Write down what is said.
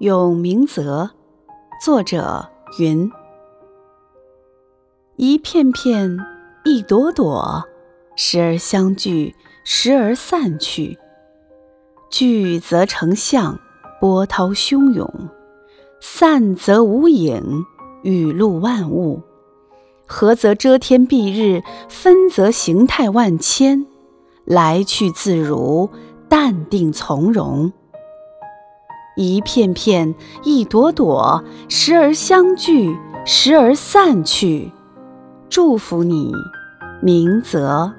咏明泽，作者云。一片片，一朵朵，时而相聚，时而散去。聚则成象，波涛汹涌；散则无影，雨露万物。合则遮天蔽日，分则形态万千。来去自如，淡定从容。一片片，一朵朵，时而相聚，时而散去。祝福你，明泽。